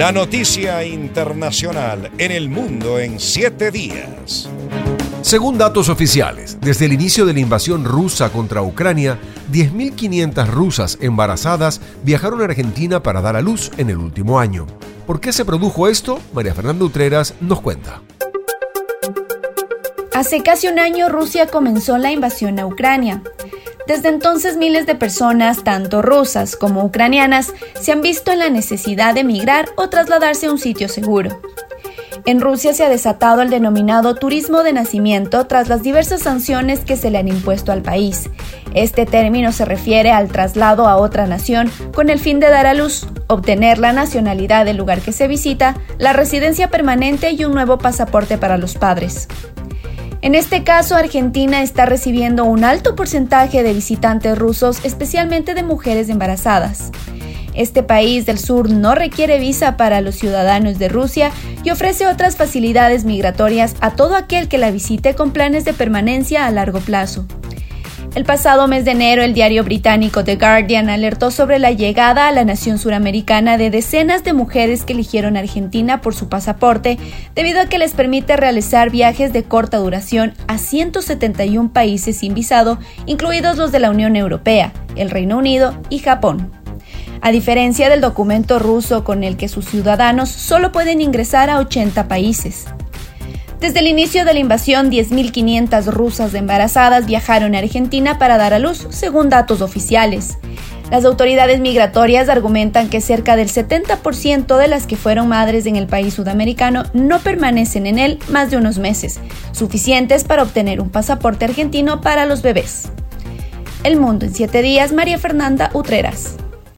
La noticia internacional en el mundo en siete días. Según datos oficiales, desde el inicio de la invasión rusa contra Ucrania, 10.500 rusas embarazadas viajaron a Argentina para dar a luz en el último año. ¿Por qué se produjo esto? María Fernanda Utreras nos cuenta. Hace casi un año Rusia comenzó la invasión a Ucrania. Desde entonces miles de personas, tanto rusas como ucranianas, se han visto en la necesidad de emigrar o trasladarse a un sitio seguro. En Rusia se ha desatado el denominado turismo de nacimiento tras las diversas sanciones que se le han impuesto al país. Este término se refiere al traslado a otra nación con el fin de dar a luz, obtener la nacionalidad del lugar que se visita, la residencia permanente y un nuevo pasaporte para los padres. En este caso, Argentina está recibiendo un alto porcentaje de visitantes rusos, especialmente de mujeres embarazadas. Este país del sur no requiere visa para los ciudadanos de Rusia y ofrece otras facilidades migratorias a todo aquel que la visite con planes de permanencia a largo plazo. El pasado mes de enero, el diario británico The Guardian alertó sobre la llegada a la nación suramericana de decenas de mujeres que eligieron Argentina por su pasaporte, debido a que les permite realizar viajes de corta duración a 171 países sin visado, incluidos los de la Unión Europea, el Reino Unido y Japón. A diferencia del documento ruso con el que sus ciudadanos solo pueden ingresar a 80 países. Desde el inicio de la invasión, 10.500 rusas embarazadas viajaron a Argentina para dar a luz, según datos oficiales. Las autoridades migratorias argumentan que cerca del 70% de las que fueron madres en el país sudamericano no permanecen en él más de unos meses, suficientes para obtener un pasaporte argentino para los bebés. El Mundo en 7 días, María Fernanda Utreras.